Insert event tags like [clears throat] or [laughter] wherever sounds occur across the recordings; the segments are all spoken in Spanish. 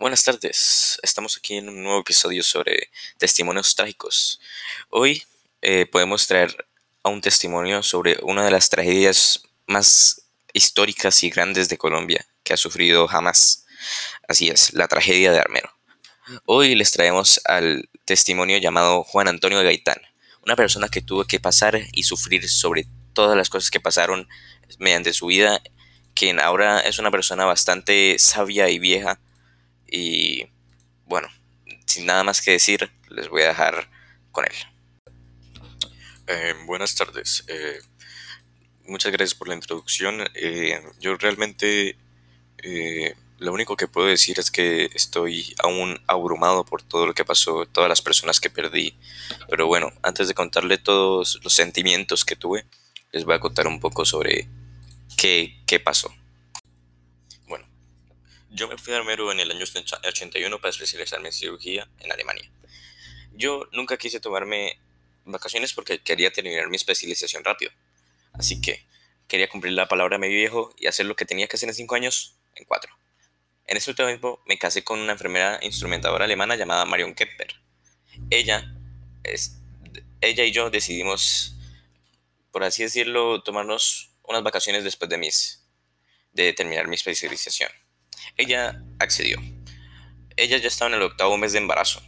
Buenas tardes, estamos aquí en un nuevo episodio sobre testimonios trágicos. Hoy eh, podemos traer a un testimonio sobre una de las tragedias más históricas y grandes de Colombia que ha sufrido jamás. Así es, la tragedia de Armero. Hoy les traemos al testimonio llamado Juan Antonio Gaitán, una persona que tuvo que pasar y sufrir sobre todas las cosas que pasaron mediante su vida, quien ahora es una persona bastante sabia y vieja. Y bueno, sin nada más que decir, les voy a dejar con él. Eh, buenas tardes. Eh, muchas gracias por la introducción. Eh, yo realmente lo único que puedo decir es que estoy aún abrumado por todo lo que pasó, todas las personas que perdí. Pero bueno, antes de contarle todos los sentimientos que tuve, les voy a contar un poco sobre qué, qué pasó. Yo me fui a Armero en el año 81 para especializarme en cirugía en Alemania. Yo nunca quise tomarme vacaciones porque quería terminar mi especialización rápido. Así que quería cumplir la palabra de mi viejo y hacer lo que tenía que hacer en 5 años en 4. En ese tiempo me casé con una enfermera instrumentadora alemana llamada Marion Kepper. Ella, es, ella y yo decidimos por así decirlo, tomarnos unas vacaciones después de, mis, de terminar mi especialización. Ella accedió. Ella ya estaba en el octavo mes de embarazo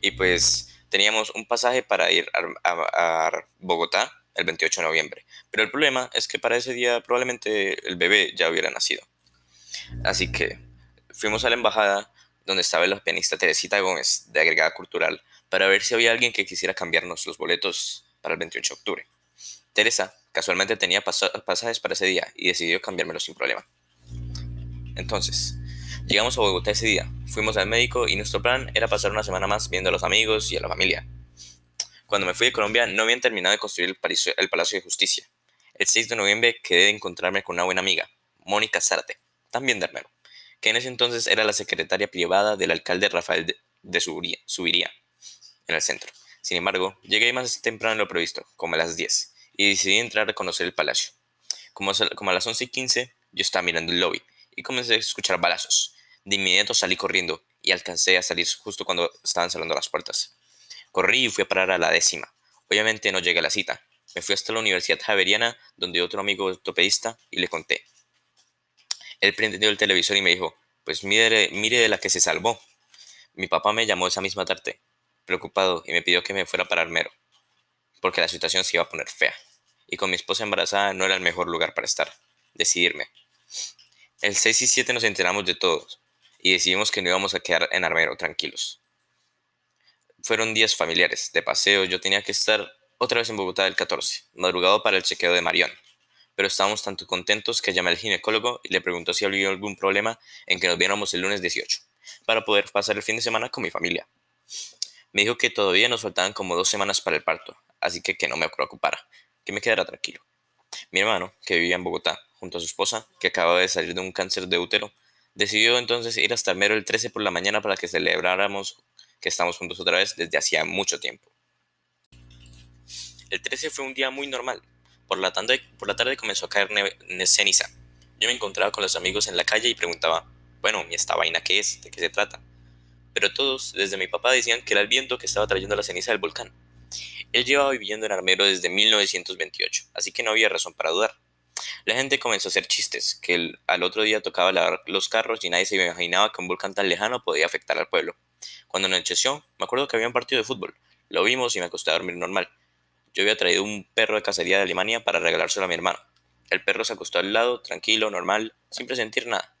y pues teníamos un pasaje para ir a, Bogotá el 28 de noviembre. Pero el problema es que para ese día probablemente el bebé ya hubiera nacido. Así que fuimos a la embajada donde estaba la pianista Teresita Gómez de Agregada Cultural para ver si había alguien que quisiera cambiarnos los boletos para el 28 de octubre. Teresa casualmente tenía pasajes para ese día y decidió cambiármelo sin problema. Entonces, llegamos a Bogotá ese día, fuimos al médico y nuestro plan era pasar una semana más viendo a los amigos y a la familia. Cuando me fui de Colombia no habían terminado de construir el, Palacio, de Justicia. El 6 de noviembre quedé de encontrarme con una buena amiga, Mónica Zárate, también de Armero, que en ese entonces era la secretaria privada del alcalde Rafael de, de Subiría, en el centro. Sin embargo, llegué más temprano de lo previsto, como a las 10 y decidí entrar a conocer el palacio. Como, a las 11 y 15, yo estaba mirando el lobby y comencé a escuchar balazos. De inmediato salí corriendo y alcancé a salir justo cuando estaban cerrando las puertas. Corrí y fui a parar a la décima. Obviamente no llegué a la cita. Me fui hasta la Universidad Javeriana, donde otro amigo ortopedista, y le conté. Él prendió el televisor y me dijo, pues mire, mire de la que se salvó. Mi papá me llamó esa misma tarde, preocupado, y me pidió que me fuera para Armero porque la situación se iba a poner fea. Y con mi esposa embarazada no era el mejor lugar para estar. Decidirme. El 6 y 7 nos enteramos de todos y decidimos que no íbamos a quedar en Armero tranquilos. Fueron días familiares, de paseo, yo tenía que estar otra vez en Bogotá el 14, madrugado para el chequeo de Marión. Pero estábamos tanto contentos que llamé al ginecólogo y le preguntó si había algún problema en que nos viéramos el lunes 18, para poder pasar el fin de semana con mi familia. Me dijo que todavía nos faltaban como dos semanas para el parto, así que que no me preocupara, que me quedara tranquilo. Mi hermano, que vivía en Bogotá, junto a su esposa, que acababa de salir de un cáncer de útero, decidió entonces ir hasta Armero el 13 por la mañana para que celebráramos que estamos juntos otra vez desde hacía mucho tiempo. El 13 fue un día muy normal. Por la, tarde, por la tarde comenzó a caer ceniza. Yo me encontraba con los amigos en la calle y preguntaba, bueno, ¿y esta vaina qué es? ¿De qué se trata? Pero todos, desde mi papá, decían que era el viento que estaba trayendo la ceniza del volcán. Él llevaba viviendo en Armero desde 1928, así que no había razón para dudar. La gente comenzó a hacer chistes, que al otro día tocaba lavar los carros y nadie se imaginaba que un volcán tan lejano podía afectar al pueblo. Cuando anocheció, me acuerdo que había un partido de fútbol. Lo vimos y me acosté a dormir normal. Yo había traído un perro de cacería de Alemania para regalárselo a mi hermano. El perro se acostó al lado, tranquilo, normal, sin presentir nada.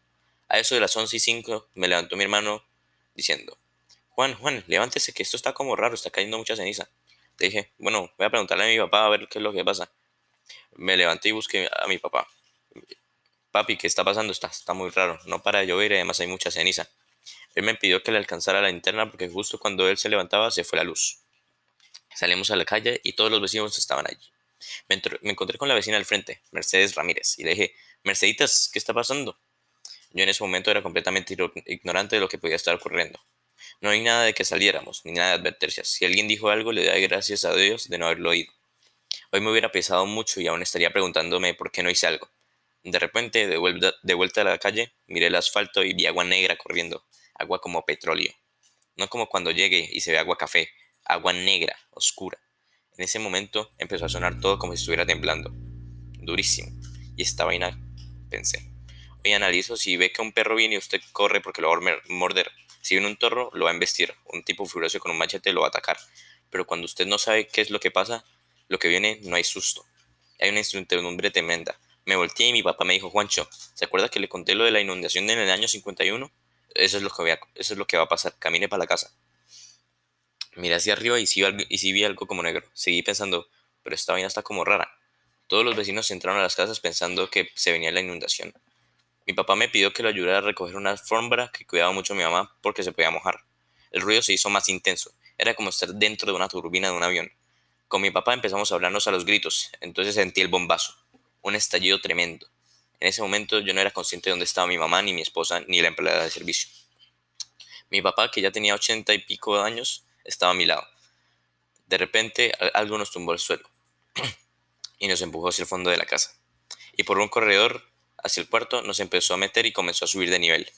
A eso de las once y cinco me levantó mi hermano diciendo, Juan, Juan, levántese que esto está como raro, está cayendo mucha ceniza dije, bueno, voy a preguntarle a mi papá a ver qué es lo que pasa. Me levanté y busqué a mi papá. Papi, ¿qué está pasando? Está, está muy raro. No para de llover y además hay mucha ceniza. Él me pidió que le alcanzara la linterna porque justo cuando él se levantaba se fue la luz. Salimos a la calle y todos los vecinos estaban allí. Me, encontré con la vecina al frente, Mercedes Ramírez, y le dije, Merceditas, ¿qué está pasando? Yo en ese momento era completamente ignorante de lo que podía estar ocurriendo. No hay nada de que saliéramos, ni nada de advertencias. Si alguien dijo algo, le da gracias a Dios de no haberlo oído. Hoy me hubiera pesado mucho y aún estaría preguntándome por qué no hice algo. De repente, de vuelta, de vuelta a la calle, miré el asfalto y vi agua negra corriendo. agua como petróleo. No como cuando llegue y se ve agua café, agua negra, oscura. En ese momento empezó a sonar todo como si estuviera temblando. Durísimo. Y esta vaina, pensé. Hoy analizo si ve que un perro viene y usted corre porque lo va a morder. Si viene un toro, lo va a embestir. Un tipo furioso con un machete lo va a atacar. Pero cuando usted no sabe qué es lo que pasa, lo que viene no hay susto. Hay una incertidumbre tremenda. Me volteé y mi papá me dijo, Juancho, ¿se acuerda que le conté lo de la inundación en el año 51? Eso es lo que, voy a, eso es lo que va a pasar. Camine para la casa. Miré hacia arriba y sí, y sí vi algo como negro. Seguí pensando, pero esta vaina está como rara. Todos los vecinos entraron a las casas pensando que se venía la inundación. Mi papá me pidió que lo ayudara a recoger una alfombra que cuidaba mucho mi mamá porque se podía mojar. El ruido se hizo más intenso. Era como estar dentro de una turbina de un avión. Con mi papá empezamos a hablarnos a los gritos. Entonces sentí el bombazo un estallido tremendo. En ese momento yo no era consciente de dónde estaba mi mamá, ni mi esposa, ni la empleada de servicio. Mi papá, que ya tenía ochenta y pico de años, estaba a mi lado. De repente algo nos tumbó al suelo [clears throat] y nos empujó hacia el fondo de la casa. Y por un corredor hacia el cuarto nos empezó a meter y comenzó a subir de nivel.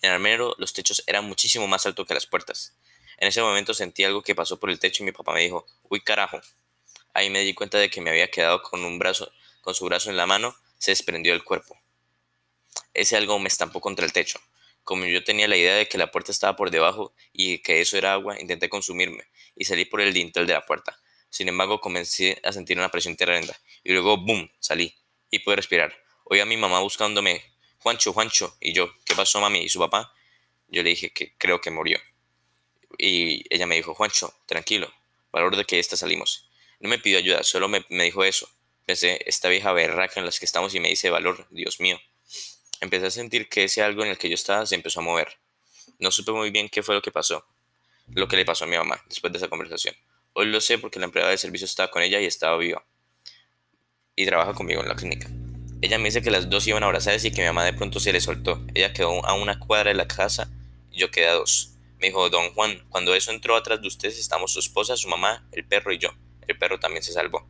En Armero los techos eran muchísimo más altos que las puertas. En ese momento sentí algo que pasó por el techo y mi papá me dijo, uy carajo. Ahí me di cuenta de que me había quedado con un brazo con su brazo en la mano, se desprendió del cuerpo. Ese algo me estampó contra el techo. Como yo tenía la idea de que la puerta estaba por debajo y que eso era agua, intenté consumirme y salí por el dintel de la puerta. Sin embargo, comencé a sentir una presión tremenda y luego, ¡boom!, salí y pude respirar. Oí a mi mamá buscándome, Juancho, Juancho, y yo, ¿qué pasó, mami? ¿Y su papá? Yo le dije que creo que murió. Y ella me dijo, Juancho, tranquilo, valor de que esta salimos. No me pidió ayuda, solo me, me dijo eso. Pensé, esta vieja berraca en la que estamos y me dice valor, Dios mío. Empecé a sentir que ese algo en el que yo estaba se empezó a mover. No supe muy bien qué fue lo que pasó, lo que le pasó a mi mamá después de esa conversación. Hoy lo sé porque la empleada de servicio estaba con ella y estaba viva. Y trabaja conmigo en la clínica. Ella me dice que las dos iban abrazadas y que mi mamá de pronto se le soltó. Ella quedó a una cuadra de la casa y yo quedé a dos. Me dijo, don Juan, cuando eso entró atrás de ustedes estamos su esposa, su mamá, el perro y yo. El perro también se salvó.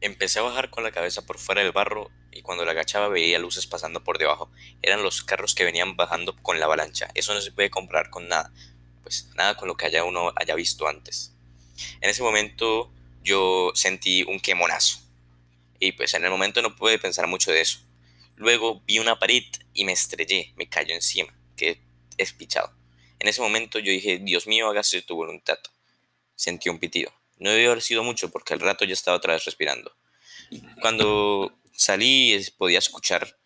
Empecé a bajar con la cabeza por fuera del barro y cuando la agachaba veía luces pasando por debajo. Eran los carros que venían bajando con la avalancha. Eso no se puede comprar con nada. Pues nada con lo que haya uno haya visto antes. En ese momento yo sentí un quemonazo. Y pues en el momento no pude pensar mucho de eso. Luego vi una pared y me estrellé, me cayó encima, quedé espichado. En ese momento yo dije, Dios mío, hágase tu voluntad. Sentí un pitido. No debió haber sido mucho porque al rato ya estaba otra vez respirando. Cuando salí podía escuchar,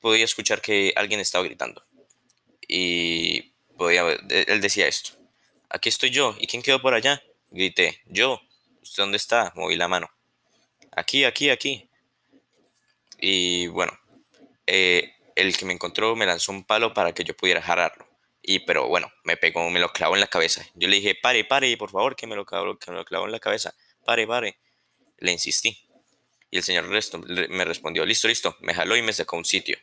podía escuchar que alguien estaba gritando. Y podía, él decía esto. Aquí estoy yo. ¿Y quién quedó por allá? Grité. Yo. ¿Usted dónde está? Moví la mano. Aquí, aquí, aquí. Y bueno, eh, el que me encontró me lanzó un palo para que yo pudiera jararlo. Y pero bueno, me pegó, me lo clavó en la cabeza. Yo le dije, pare, pare, por favor, que me lo clavó, que me lo clavó en la cabeza. Pare, pare. Le insistí. Y el señor me respondió, listo, listo. Me jaló y me sacó un sitio.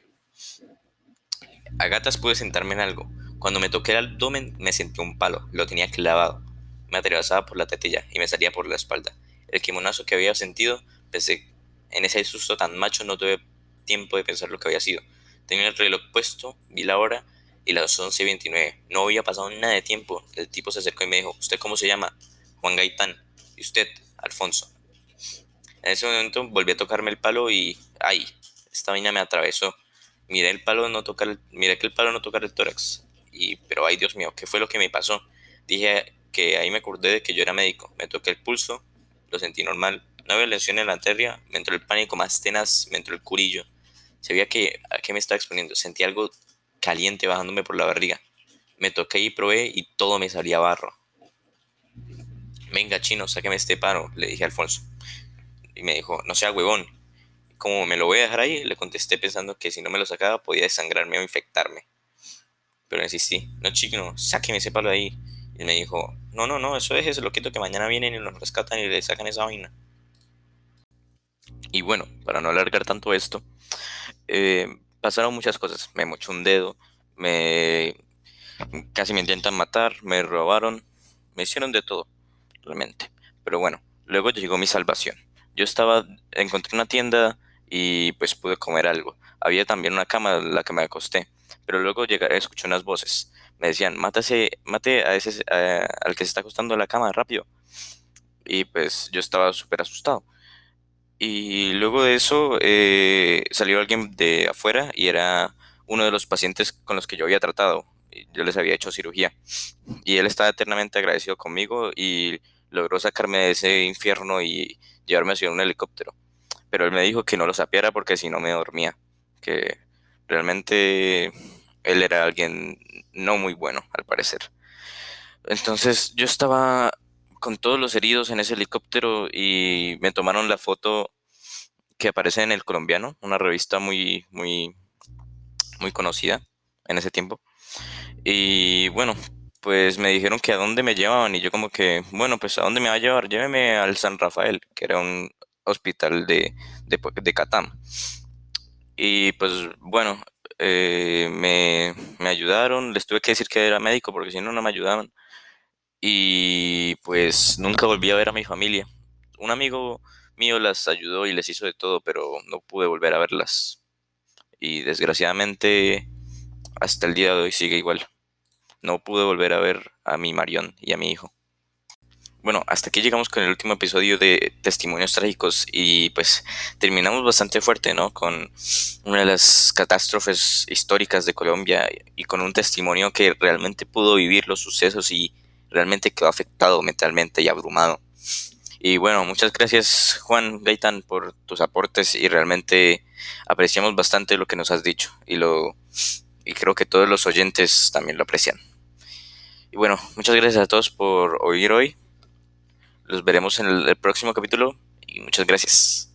A gatas pude sentarme en algo. Cuando me toqué el abdomen me sentí un palo. Lo tenía clavado. Me atravesaba por la tetilla y me salía por la espalda. El kimonazo que había sentido, pensé, en ese susto tan macho no tuve tiempo de pensar lo que había sido. Tenía el reloj puesto, vi la hora y las 11.29. No había pasado nada de tiempo. El tipo se acercó y me dijo, ¿usted cómo se llama? Juan Gaitán. ¿Y usted? Alfonso. En ese momento volví a tocarme el palo y ¡ay! Esta vaina me atravesó. Miré el palo no tocar el, miré que el palo no tocar el tórax. Y, pero ay Dios mío, ¿qué fue lo que me pasó? Dije que ahí me acordé de que yo era médico. Me toqué el pulso, lo sentí normal. No había lesión en la arteria, me entró el pánico más tenaz, me entró el curillo. Sabía que a qué me estaba exponiendo. Sentí algo caliente bajándome por la barriga. Me toqué y probé y todo me salía barro. Venga, chino, sáqueme este paro, le dije a Alfonso. Y me dijo, no sea huevón. Como me lo voy a dejar ahí, le contesté pensando que si no me lo sacaba podía desangrarme o infectarme. Pero insistí, no chico, sáqueme ese palo de ahí. Y me dijo, no, no, no, eso es ese loquito que mañana vienen y nos rescatan y le sacan esa vaina. Y bueno, para no alargar tanto esto, eh, pasaron muchas cosas. Me mochó un dedo, me casi me intentan matar, me robaron, me hicieron de todo, realmente. Pero bueno, luego llegó mi salvación. Yo estaba, encontré una tienda y pues pude comer algo. había también una cama en la que me acosté, pero luego llegué, escuché unas voces. Me decían, mátase, mate a ese, al que se está acostando en la cama, rápido. Y pues yo estaba súper asustado. Y luego de eso eh, salió alguien de afuera y era uno de los pacientes con los que yo había tratado. Yo les había hecho cirugía. Y él estaba eternamente agradecido conmigo y logró sacarme de ese infierno y llevarme hacia un helicóptero. Pero él me dijo que no lo sapiera porque si no me dormía. Que realmente él era alguien no muy bueno, al parecer. Entonces yo estaba con todos los heridos en ese helicóptero y me tomaron la foto que aparece en El Colombiano, una revista muy, muy, muy conocida en ese tiempo. Y bueno, pues me dijeron que a dónde me llevaban y yo como que, bueno, pues a dónde me va a llevar, lléveme al San Rafael, que era un hospital de, de, de Catam. Y pues bueno, eh, me, me ayudaron, les tuve que decir que era médico porque si no, no me ayudaban. Y pues nunca volví a ver a mi familia. Un amigo mío las ayudó y les hizo de todo, pero no pude volver a verlas. Y desgraciadamente hasta el día de hoy sigue igual. No pude volver a ver a mi Marión y a mi hijo. Bueno, hasta aquí llegamos con el último episodio de Testimonios Trágicos y pues terminamos bastante fuerte, ¿no? Con una de las catástrofes históricas de Colombia y con un testimonio que realmente pudo vivir los sucesos y realmente quedó afectado mentalmente y abrumado. Y bueno, muchas gracias Juan Gaitán por tus aportes y realmente apreciamos bastante lo que nos has dicho y lo y creo que todos los oyentes también lo aprecian. Y bueno, muchas gracias a todos por oír hoy. Los veremos en el, próximo capítulo y muchas gracias.